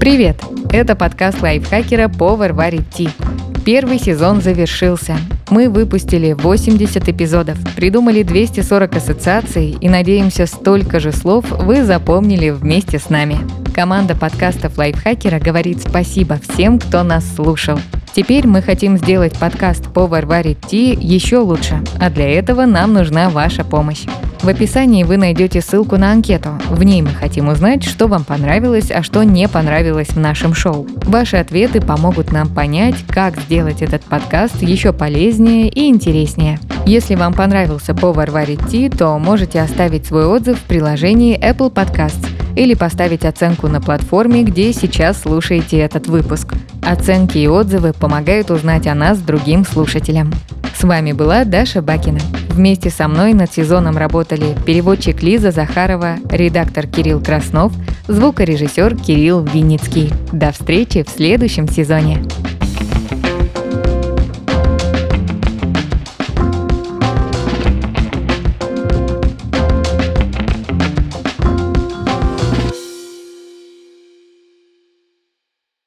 Привет! Это подкаст лайфхакера «Повар варит ти». Первый сезон завершился. Мы выпустили 80 эпизодов, придумали 240 ассоциаций и, надеемся, столько же слов вы запомнили вместе с нами. Команда подкастов лайфхакера говорит спасибо всем, кто нас слушал. Теперь мы хотим сделать подкаст «Повар варит ти» еще лучше, а для этого нам нужна ваша помощь. В описании вы найдете ссылку на анкету. В ней мы хотим узнать, что вам понравилось, а что не понравилось в нашем шоу. Ваши ответы помогут нам понять, как сделать этот подкаст еще полезнее и интереснее. Если вам понравился «Повар варит ти», то можете оставить свой отзыв в приложении Apple Podcasts или поставить оценку на платформе, где сейчас слушаете этот выпуск. Оценки и отзывы помогают узнать о нас другим слушателям. С вами была Даша Бакина. Вместе со мной над сезоном работали переводчик Лиза Захарова, редактор Кирилл Краснов, звукорежиссер Кирилл Винницкий. До встречи в следующем сезоне.